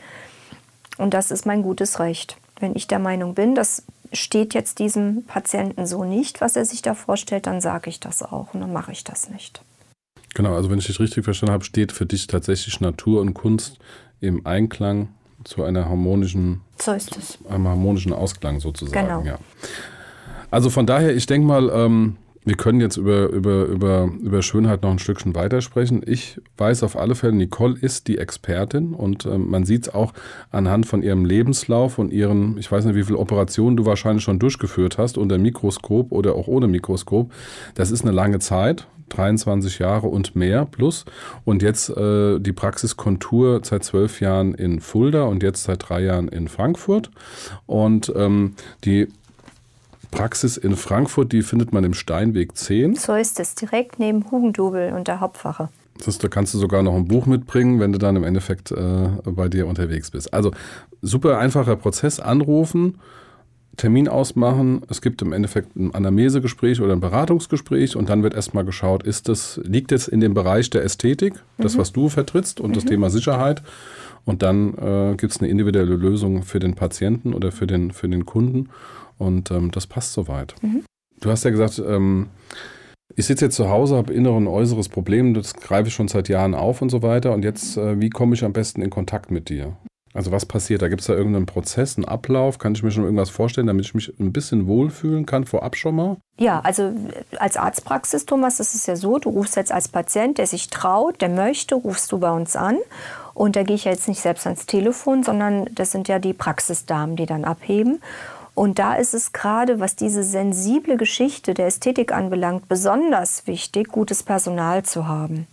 Und das ist mein gutes Recht. Wenn ich der Meinung bin, das steht jetzt diesem Patienten so nicht, was er sich da vorstellt, dann sage ich das auch und dann mache ich das nicht. Genau, also wenn ich dich richtig verstanden habe, steht für dich tatsächlich Natur und Kunst im Einklang zu einer harmonischen, so ist es. einem harmonischen Ausklang sozusagen. Genau. Ja. Also von daher, ich denke mal, ähm, wir können jetzt über, über, über, über Schönheit noch ein Stückchen weitersprechen. Ich weiß auf alle Fälle, Nicole ist die Expertin und ähm, man sieht es auch anhand von ihrem Lebenslauf und ihren, ich weiß nicht, wie viele Operationen du wahrscheinlich schon durchgeführt hast, unter Mikroskop oder auch ohne Mikroskop. Das ist eine lange Zeit, 23 Jahre und mehr plus. Und jetzt äh, die Praxiskontur seit zwölf Jahren in Fulda und jetzt seit drei Jahren in Frankfurt. Und ähm, die Praxis in Frankfurt, die findet man im Steinweg 10. So ist es, direkt neben Hugendubel und der Hauptwache. Das ist, da kannst du sogar noch ein Buch mitbringen, wenn du dann im Endeffekt äh, bei dir unterwegs bist. Also super einfacher Prozess, anrufen, Termin ausmachen. Es gibt im Endeffekt ein Anamnesegespräch oder ein Beratungsgespräch und dann wird erstmal geschaut, ist das, liegt es in dem Bereich der Ästhetik, das, mhm. was du vertrittst und mhm. das Thema Sicherheit. Und dann äh, gibt es eine individuelle Lösung für den Patienten oder für den, für den Kunden. Und ähm, das passt soweit. Mhm. Du hast ja gesagt, ähm, ich sitze jetzt zu Hause, habe innere und äußeres Problem, das greife ich schon seit Jahren auf und so weiter. Und jetzt, äh, wie komme ich am besten in Kontakt mit dir? Also was passiert? Da gibt es da irgendeinen Prozess, einen Ablauf? Kann ich mir schon irgendwas vorstellen, damit ich mich ein bisschen wohlfühlen kann, vorab schon mal? Ja, also als Arztpraxis, Thomas, das ist ja so, du rufst jetzt als Patient, der sich traut, der möchte, rufst du bei uns an. Und da gehe ich ja jetzt nicht selbst ans Telefon, sondern das sind ja die Praxisdamen, die dann abheben. Und da ist es gerade, was diese sensible Geschichte der Ästhetik anbelangt, besonders wichtig, gutes Personal zu haben.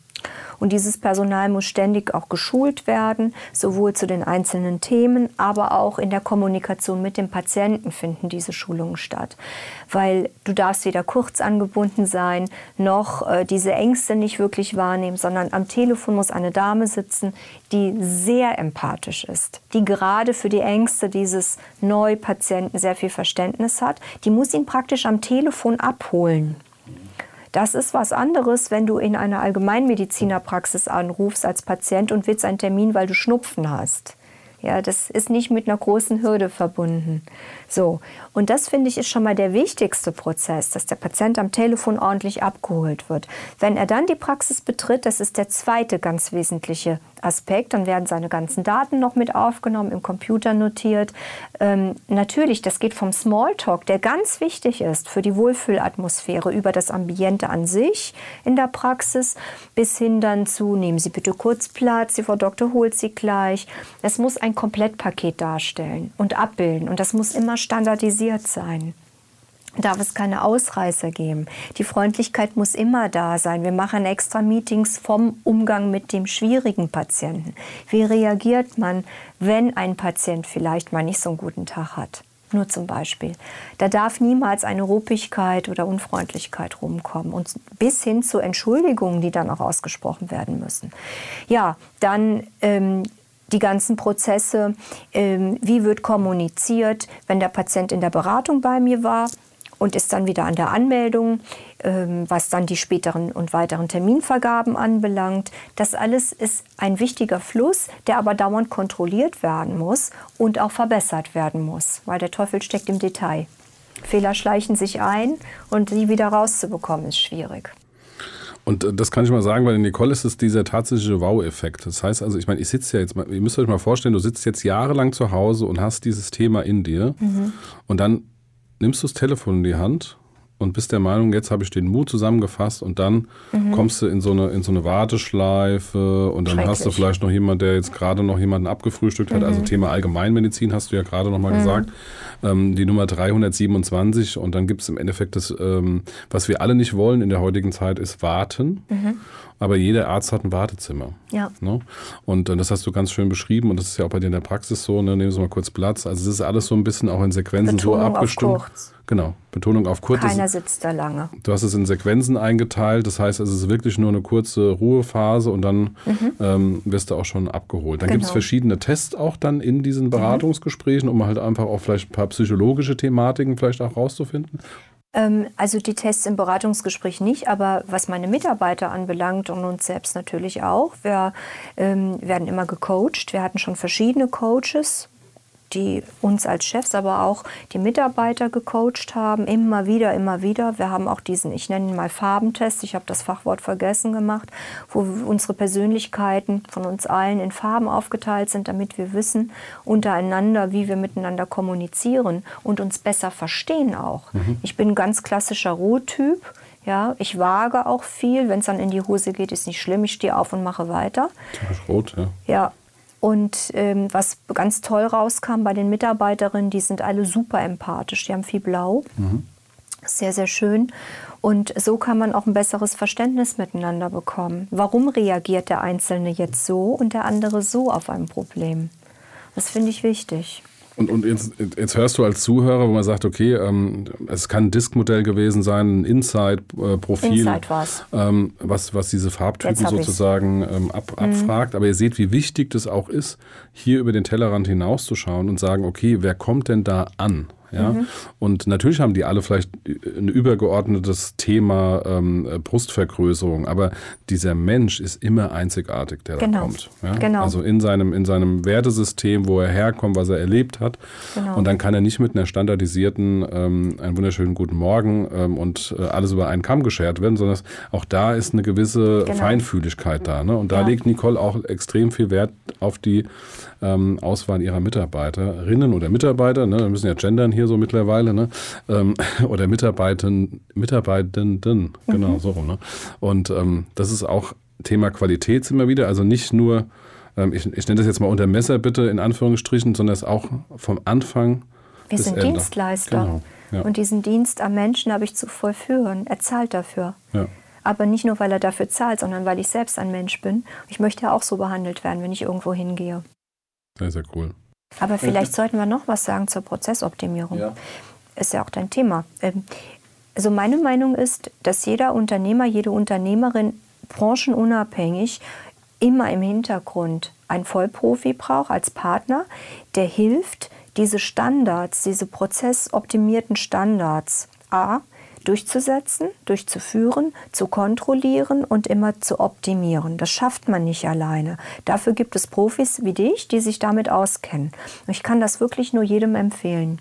Und dieses Personal muss ständig auch geschult werden, sowohl zu den einzelnen Themen, aber auch in der Kommunikation mit dem Patienten finden diese Schulungen statt. Weil du darfst weder kurz angebunden sein, noch äh, diese Ängste nicht wirklich wahrnehmen, sondern am Telefon muss eine Dame sitzen, die sehr empathisch ist, die gerade für die Ängste dieses Neupatienten sehr viel Verständnis hat. Die muss ihn praktisch am Telefon abholen. Das ist was anderes, wenn du in einer Allgemeinmedizinerpraxis anrufst als Patient und willst einen Termin, weil du Schnupfen hast. Ja, das ist nicht mit einer großen Hürde verbunden. So, und das finde ich ist schon mal der wichtigste Prozess, dass der Patient am Telefon ordentlich abgeholt wird. Wenn er dann die Praxis betritt, das ist der zweite ganz wesentliche Aspekt, dann werden seine ganzen Daten noch mit aufgenommen, im Computer notiert. Ähm, natürlich, das geht vom Smalltalk, der ganz wichtig ist für die Wohlfühlatmosphäre über das Ambiente an sich in der Praxis, bis hin dann zu, nehmen Sie bitte kurz Platz, die Frau Doktor holt Sie gleich. Es muss ein Komplettpaket darstellen und abbilden und das muss immer standardisiert sein darf es keine Ausreißer geben. Die Freundlichkeit muss immer da sein. Wir machen extra Meetings vom Umgang mit dem schwierigen Patienten. Wie reagiert man, wenn ein Patient vielleicht mal nicht so einen guten Tag hat? Nur zum Beispiel. Da darf niemals eine Ruppigkeit oder Unfreundlichkeit rumkommen. Und bis hin zu Entschuldigungen, die dann auch ausgesprochen werden müssen. Ja, dann ähm, die ganzen Prozesse, ähm, wie wird kommuniziert, wenn der Patient in der Beratung bei mir war und ist dann wieder an der Anmeldung, ähm, was dann die späteren und weiteren Terminvergaben anbelangt. Das alles ist ein wichtiger Fluss, der aber dauernd kontrolliert werden muss und auch verbessert werden muss, weil der Teufel steckt im Detail. Fehler schleichen sich ein und die wieder rauszubekommen ist schwierig. Und äh, das kann ich mal sagen, weil in Nicole ist es dieser tatsächliche Wow-Effekt. Das heißt also, ich meine, ich sitze ja jetzt, ihr müsst euch mal vorstellen, du sitzt jetzt jahrelang zu Hause und hast dieses Thema in dir mhm. und dann nimmst du das Telefon in die Hand und bist der Meinung, jetzt habe ich den Mut zusammengefasst und dann mhm. kommst du in so, eine, in so eine Warteschleife und dann hast du vielleicht noch jemand, der jetzt gerade noch jemanden abgefrühstückt hat. Also mhm. Also Thema Allgemeinmedizin hast du ja gerade noch mal mhm. gesagt. Ähm, die Nummer 327 und dann gibt es im Endeffekt das, ähm, was wir alle nicht wollen in der heutigen Zeit, ist warten. Mhm aber jeder Arzt hat ein Wartezimmer. Ja. Ne? Und äh, das hast du ganz schön beschrieben und das ist ja auch bei dir in der Praxis so. Ne? Nehmen Sie mal kurz Platz. Also das ist alles so ein bisschen auch in Sequenzen Betonung so abgestimmt. Auf kurz. Genau, Betonung auf kurz. Keiner sitzt da lange. Du hast es in Sequenzen eingeteilt, das heißt, es ist wirklich nur eine kurze Ruhephase und dann mhm. ähm, wirst du auch schon abgeholt. Dann genau. gibt es verschiedene Tests auch dann in diesen mhm. Beratungsgesprächen, um halt einfach auch vielleicht ein paar psychologische Thematiken vielleicht auch rauszufinden. Ähm, also die Tests im Beratungsgespräch nicht, aber was meine Mitarbeiter anbelangt und uns selbst natürlich auch, wir ähm, werden immer gecoacht. Wir hatten schon verschiedene Coaches, die uns als Chefs, aber auch die Mitarbeiter gecoacht haben, immer wieder, immer wieder. Wir haben auch diesen, ich nenne ihn mal Farbentest, ich habe das Fachwort vergessen gemacht, wo unsere Persönlichkeiten von uns allen in Farben aufgeteilt sind, damit wir wissen untereinander, wie wir miteinander kommunizieren und uns besser verstehen auch. Mhm. Ich bin ein ganz klassischer Rottyp. Ja, ich wage auch viel. Wenn es dann in die Hose geht, ist nicht schlimm. Ich stehe auf und mache weiter. Rot, ja. Ja, und ähm, was ganz toll rauskam bei den Mitarbeiterinnen, die sind alle super empathisch, die haben viel Blau. Mhm. Sehr, sehr schön. Und so kann man auch ein besseres Verständnis miteinander bekommen. Warum reagiert der Einzelne jetzt so und der andere so auf ein Problem? Das finde ich wichtig. Und, und jetzt, jetzt, hörst du als Zuhörer, wo man sagt, okay, ähm, es kann ein Disk-Modell gewesen sein, ein Inside-Profil, Inside ähm, was, was diese Farbtypen sozusagen ähm, ab, mhm. abfragt. Aber ihr seht, wie wichtig das auch ist, hier über den Tellerrand hinauszuschauen und sagen, okay, wer kommt denn da an? Ja? Mhm. Und natürlich haben die alle vielleicht ein übergeordnetes Thema ähm, Brustvergrößerung, aber dieser Mensch ist immer einzigartig, der genau. da kommt. Ja? Genau. Also in seinem, in seinem Wertesystem, wo er herkommt, was er erlebt hat. Genau. Und dann kann er nicht mit einer standardisierten, ähm, einen wunderschönen guten Morgen ähm, und äh, alles über einen Kamm geschert werden, sondern auch da ist eine gewisse genau. Feinfühligkeit da. Ne? Und da ja. legt Nicole auch extrem viel Wert auf die ähm, Auswahl ihrer Mitarbeiterinnen oder Mitarbeiter, ne, wir müssen ja gendern hier so mittlerweile, ne, ähm, oder Mitarbeitenden, Mitarbeitenden, genau, mhm. so rum. Ne? Und ähm, das ist auch Thema Qualität immer wieder, also nicht nur, ähm, ich, ich nenne das jetzt mal unter Messer bitte in Anführungsstrichen, sondern es auch vom Anfang wir sind Ende. Dienstleister. Genau, ja. Und diesen Dienst am Menschen habe ich zu vollführen. Er zahlt dafür. Ja. Aber nicht nur, weil er dafür zahlt, sondern weil ich selbst ein Mensch bin. Ich möchte ja auch so behandelt werden, wenn ich irgendwo hingehe. Sehr, sehr cool. Aber vielleicht sollten wir noch was sagen zur Prozessoptimierung. Ja. Ist ja auch dein Thema. Ähm, also meine Meinung ist, dass jeder Unternehmer, jede Unternehmerin branchenunabhängig immer im Hintergrund einen Vollprofi braucht als Partner, der hilft, diese Standards, diese prozessoptimierten Standards a durchzusetzen, durchzuführen, zu kontrollieren und immer zu optimieren. Das schafft man nicht alleine. Dafür gibt es Profis wie dich, die sich damit auskennen. Ich kann das wirklich nur jedem empfehlen.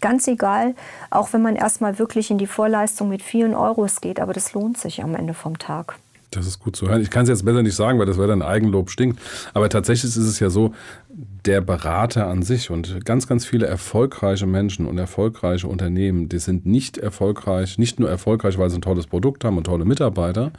Ganz egal, auch wenn man erstmal wirklich in die Vorleistung mit vielen Euros geht, aber das lohnt sich am Ende vom Tag. Das ist gut zu hören. Ich kann es jetzt besser nicht sagen, weil das wäre dann Eigenlob stinkt. Aber tatsächlich ist es ja so, der Berater an sich und ganz, ganz viele erfolgreiche Menschen und erfolgreiche Unternehmen, die sind nicht erfolgreich, nicht nur erfolgreich, weil sie ein tolles Produkt haben und tolle Mitarbeiter,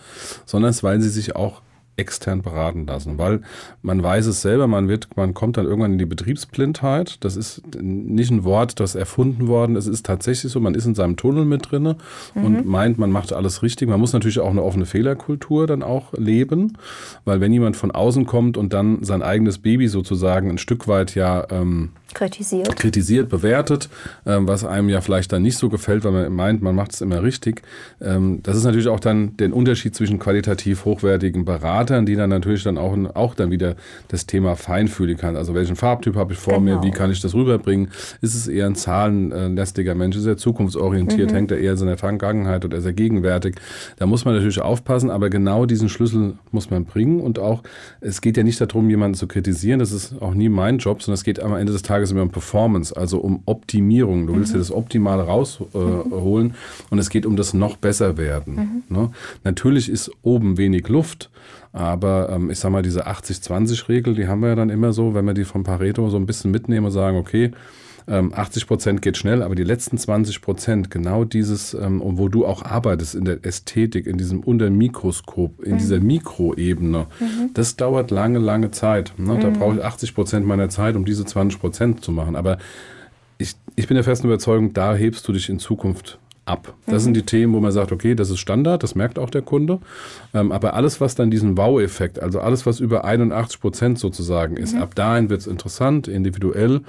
sondern weil sie sich auch extern beraten lassen, weil man weiß es selber, man wird, man kommt dann irgendwann in die Betriebsblindheit. Das ist nicht ein Wort, das erfunden worden. Es ist tatsächlich so, man ist in seinem Tunnel mit drinne mhm. und meint, man macht alles richtig. Man muss natürlich auch eine offene Fehlerkultur dann auch leben, weil wenn jemand von außen kommt und dann sein eigenes Baby sozusagen ein Stück weit ja ähm, kritisiert. kritisiert, bewertet, ähm, was einem ja vielleicht dann nicht so gefällt, weil man meint, man macht es immer richtig. Ähm, das ist natürlich auch dann der Unterschied zwischen qualitativ hochwertigen Beratern, die dann natürlich dann auch, auch dann wieder das Thema feinfühlig kann. Also welchen Farbtyp habe ich vor genau. mir, wie kann ich das rüberbringen? Ist es eher ein zahlenlästiger Mensch, ist er zukunftsorientiert, mhm. hängt er eher in seiner Vergangenheit oder ist er gegenwärtig? Da muss man natürlich aufpassen, aber genau diesen Schlüssel muss man bringen und auch, es geht ja nicht darum, jemanden zu kritisieren, das ist auch nie mein Job, sondern es geht am Ende des Tages immer um Performance, also um Optimierung. Du willst mhm. dir das Optimale rausholen äh, mhm. und es geht um das noch besser werden. Mhm. Ne? Natürlich ist oben wenig Luft, aber ähm, ich sag mal, diese 80-20-Regel, die haben wir ja dann immer so, wenn wir die von Pareto so ein bisschen mitnehmen und sagen, okay, 80 ähm, Prozent geht schnell, aber die letzten 20 Prozent, genau dieses, ähm, wo du auch arbeitest in der Ästhetik, in diesem Untermikroskop, in mhm. dieser Mikroebene, mhm. das dauert lange, lange Zeit. Ne? Da mhm. brauche ich 80 Prozent meiner Zeit, um diese 20 Prozent zu machen. Aber ich, ich bin der festen Überzeugung, da hebst du dich in Zukunft ab. Das mhm. sind die Themen, wo man sagt, okay, das ist Standard, das merkt auch der Kunde. Ähm, aber alles, was dann diesen Wow-Effekt, also alles, was über 81 Prozent sozusagen ist, mhm. ab dahin wird es interessant, individuell.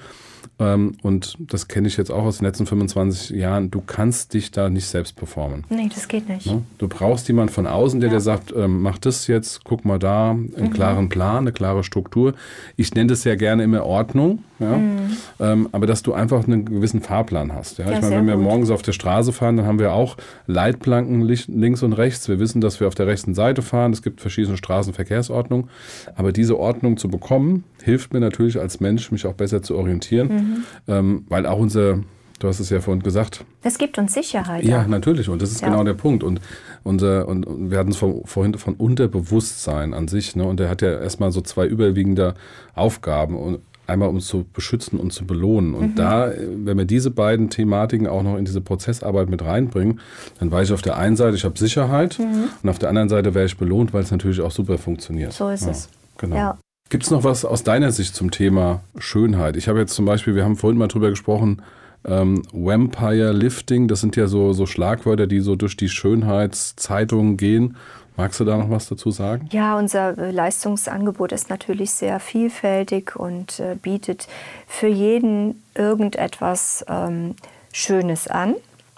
Ähm, und das kenne ich jetzt auch aus den letzten 25 Jahren. Du kannst dich da nicht selbst performen. Nee, das geht nicht. Ne? Du brauchst jemanden von außen, der ja. dir sagt, ähm, mach das jetzt, guck mal da, einen mhm. klaren Plan, eine klare Struktur. Ich nenne das ja gerne immer Ordnung. Ja? Mhm. Ähm, aber dass du einfach einen gewissen Fahrplan hast. Ja? ja ich meine, wenn wir gut. morgens auf der Straße fahren, dann haben wir auch Leitplanken links und rechts. Wir wissen, dass wir auf der rechten Seite fahren. Es gibt verschiedene Straßenverkehrsordnungen. Aber diese Ordnung zu bekommen, hilft mir natürlich als Mensch, mich auch besser zu orientieren. Mhm. Ähm, weil auch unser Du hast es ja vorhin gesagt. Es gibt uns Sicherheit. Ja, ja. natürlich. Und das ist ja. genau der Punkt. Und, unser, und, und wir hatten es vorhin von Unterbewusstsein an sich. Ne? Und der hat ja erstmal so zwei überwiegende Aufgaben. Und einmal um zu beschützen und zu belohnen. Und mhm. da, wenn wir diese beiden Thematiken auch noch in diese Prozessarbeit mit reinbringen, dann weiß ich auf der einen Seite, ich habe Sicherheit mhm. und auf der anderen Seite wäre ich belohnt, weil es natürlich auch super funktioniert. So ist ja, es. Genau. Ja. Gibt es noch was aus deiner Sicht zum Thema Schönheit? Ich habe jetzt zum Beispiel, wir haben vorhin mal drüber gesprochen, ähm, Vampire Lifting, das sind ja so, so Schlagwörter, die so durch die Schönheitszeitungen gehen. Magst du da noch was dazu sagen? Ja, unser äh, Leistungsangebot ist natürlich sehr vielfältig und äh, bietet für jeden irgendetwas ähm, Schönes an.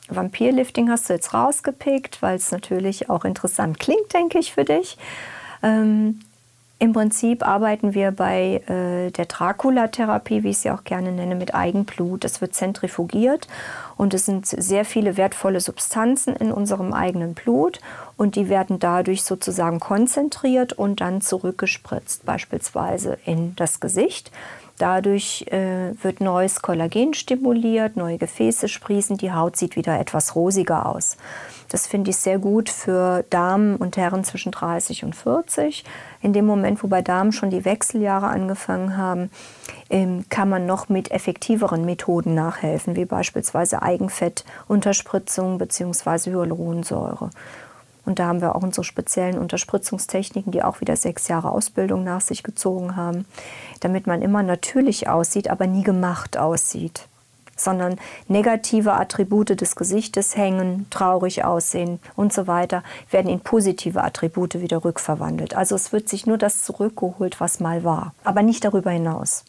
Vampirlifting hast du jetzt rausgepickt, weil es natürlich auch interessant klingt, denke ich, für dich. Ähm, im Prinzip arbeiten wir bei äh, der Dracula-Therapie, wie ich sie auch gerne nenne, mit Eigenblut. Das wird zentrifugiert und es sind sehr viele wertvolle Substanzen in unserem eigenen Blut und die werden dadurch sozusagen konzentriert und dann zurückgespritzt, beispielsweise in das Gesicht. Dadurch äh, wird neues Kollagen stimuliert, neue Gefäße sprießen, die Haut sieht wieder etwas rosiger aus. Das finde ich sehr gut für Damen und Herren zwischen 30 und 40. In dem Moment, wo bei Damen schon die Wechseljahre angefangen haben, ähm, kann man noch mit effektiveren Methoden nachhelfen, wie beispielsweise Eigenfettunterspritzung bzw. Hyaluronsäure. Und da haben wir auch unsere speziellen Unterspritzungstechniken, die auch wieder sechs Jahre Ausbildung nach sich gezogen haben, damit man immer natürlich aussieht, aber nie gemacht aussieht sondern negative Attribute des Gesichtes hängen, traurig aussehen und so weiter, werden in positive Attribute wieder rückverwandelt. Also es wird sich nur das zurückgeholt, was mal war, aber nicht darüber hinaus.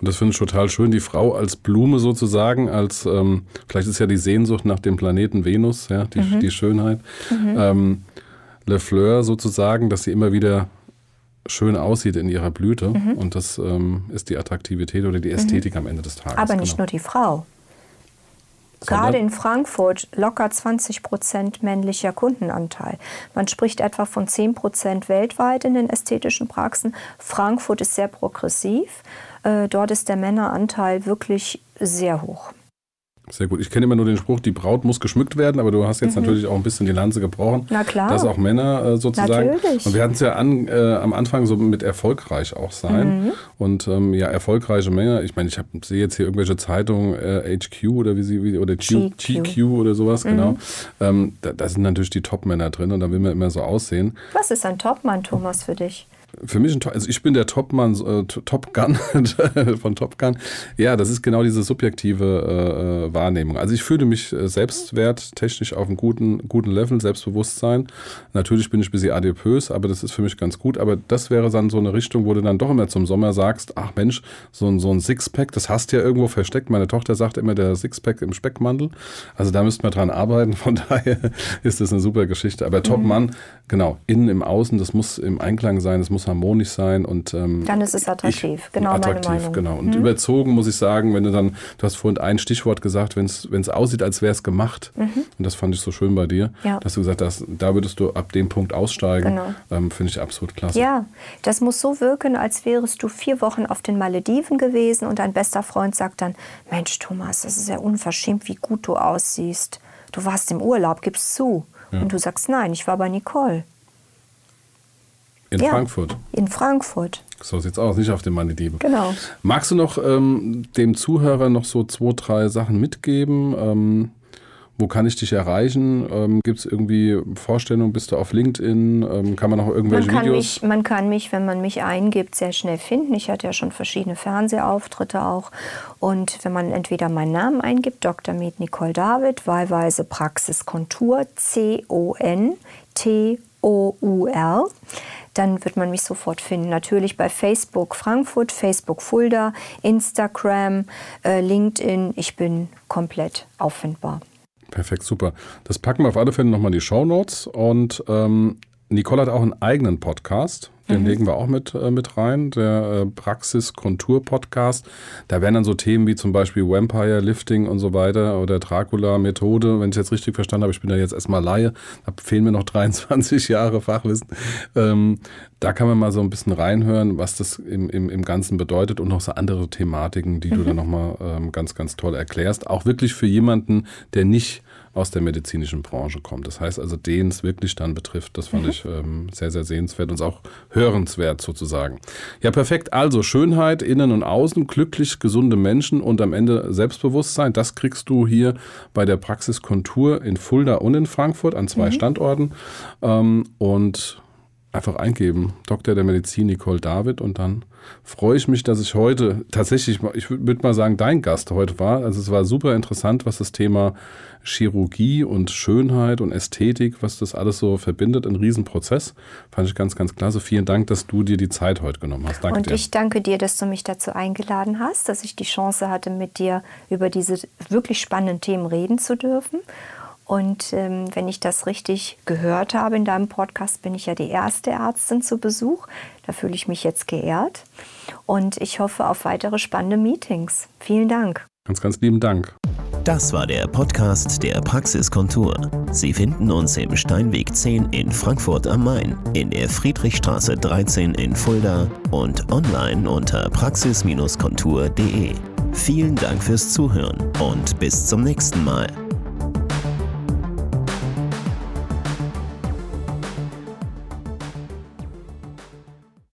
Und das finde ich total schön, die Frau als Blume sozusagen, als ähm, vielleicht ist ja die Sehnsucht nach dem Planeten Venus, ja, die, mhm. die Schönheit. Mhm. Ähm, Le Fleur sozusagen, dass sie immer wieder schön aussieht in ihrer Blüte. Mhm. Und das ähm, ist die Attraktivität oder die Ästhetik mhm. am Ende des Tages. Aber nicht genau. nur die Frau. Gerade in Frankfurt locker 20 Prozent männlicher Kundenanteil. Man spricht etwa von 10 Prozent weltweit in den ästhetischen Praxen. Frankfurt ist sehr progressiv. Äh, dort ist der Männeranteil wirklich sehr hoch. Sehr gut. Ich kenne immer nur den Spruch, die Braut muss geschmückt werden, aber du hast jetzt mhm. natürlich auch ein bisschen die Lanze gebrochen. Na klar. Dass auch Männer äh, sozusagen. Natürlich. Und wir hatten es ja an, äh, am Anfang so mit erfolgreich auch sein. Mhm. Und ähm, ja, erfolgreiche Männer. Ich meine, ich sehe jetzt hier irgendwelche Zeitungen, äh, HQ oder wie sie, wie, oder G, GQ. GQ oder sowas, mhm. genau. Ähm, da, da, sind natürlich die Top-Männer drin und da will man immer so aussehen. Was ist ein Top-Mann, Thomas, für dich? Für mich ein also ich bin der Topmann, äh, Top Gun von Top Gun. Ja, das ist genau diese subjektive äh, Wahrnehmung. Also ich fühle mich äh, selbstwerttechnisch auf einem guten, guten Level, Selbstbewusstsein. Natürlich bin ich ein bisschen adipös, aber das ist für mich ganz gut. Aber das wäre dann so eine Richtung, wo du dann doch immer zum Sommer sagst, ach Mensch, so ein, so ein Sixpack, das hast du ja irgendwo versteckt. Meine Tochter sagt immer, der Sixpack im Speckmantel. Also da müssten wir dran arbeiten. Von daher ist das eine super Geschichte. Aber Top Mann, genau, innen im Außen, das muss im Einklang sein, das muss harmonisch sein und ähm, dann ist es attraktiv, ich, genau attraktiv, meine Meinung. Genau. Und mhm. überzogen muss ich sagen, wenn du dann, du hast vorhin ein Stichwort gesagt, wenn es aussieht, als wäre es gemacht. Mhm. Und das fand ich so schön bei dir, ja. dass du gesagt hast, da würdest du ab dem Punkt aussteigen. Genau. Ähm, Finde ich absolut klasse. Ja, das muss so wirken, als wärst du vier Wochen auf den Malediven gewesen und dein bester Freund sagt dann, Mensch Thomas, das ist ja unverschämt, wie gut du aussiehst. Du warst im Urlaub, gib's zu. Ja. Und du sagst, nein, ich war bei Nicole. In ja, Frankfurt. In Frankfurt. So sieht's aus, nicht auf dem Malediven. Genau. Magst du noch ähm, dem Zuhörer noch so zwei, drei Sachen mitgeben? Ähm, wo kann ich dich erreichen? Ähm, Gibt es irgendwie Vorstellungen? Bist du auf LinkedIn? Ähm, kann man noch irgendwelche man Videos? Mich, man kann mich, wenn man mich eingibt, sehr schnell finden. Ich hatte ja schon verschiedene Fernsehauftritte auch. Und wenn man entweder meinen Namen eingibt, Dr. Med Nicole David, wahlweise Praxis Kontur, C-O-N-T-O-U-R, dann wird man mich sofort finden. Natürlich bei Facebook Frankfurt, Facebook Fulda, Instagram, äh, LinkedIn. Ich bin komplett auffindbar. Perfekt, super. Das packen wir auf alle Fälle nochmal in die Show Notes. Und ähm, Nicole hat auch einen eigenen Podcast. Den mhm. legen wir auch mit, äh, mit rein, der äh, Praxis-Kontur-Podcast. Da werden dann so Themen wie zum Beispiel Vampire, Lifting und so weiter oder Dracula-Methode, wenn ich jetzt richtig verstanden habe. Ich bin da jetzt erstmal Laie, da fehlen mir noch 23 Jahre Fachwissen. Ähm, da kann man mal so ein bisschen reinhören, was das im, im, im Ganzen bedeutet und noch so andere Thematiken, die mhm. du dann nochmal ähm, ganz, ganz toll erklärst. Auch wirklich für jemanden, der nicht aus der medizinischen Branche kommt. Das heißt also, den es wirklich dann betrifft. Das fand mhm. ich ähm, sehr, sehr sehenswert und auch hörenswert sozusagen. Ja, perfekt. Also Schönheit innen und außen, glücklich, gesunde Menschen und am Ende Selbstbewusstsein. Das kriegst du hier bei der Praxis Kontur in Fulda und in Frankfurt an zwei mhm. Standorten. Ähm, und einfach eingeben. Doktor der Medizin Nicole David und dann freue ich mich, dass ich heute tatsächlich, ich würde mal sagen, dein Gast heute war. Also es war super interessant, was das Thema Chirurgie und Schönheit und Ästhetik, was das alles so verbindet, ein Riesenprozess. Fand ich ganz, ganz klasse. Vielen Dank, dass du dir die Zeit heute genommen hast. Danke und ich dir. danke dir, dass du mich dazu eingeladen hast, dass ich die Chance hatte, mit dir über diese wirklich spannenden Themen reden zu dürfen. Und ähm, wenn ich das richtig gehört habe in deinem Podcast, bin ich ja die erste Ärztin zu Besuch. Da fühle ich mich jetzt geehrt. Und ich hoffe auf weitere spannende Meetings. Vielen Dank. Ganz, ganz lieben Dank. Das war der Podcast der Praxiskontur. Sie finden uns im Steinweg 10 in Frankfurt am Main, in der Friedrichstraße 13 in Fulda und online unter praxis-kontur.de. Vielen Dank fürs Zuhören und bis zum nächsten Mal.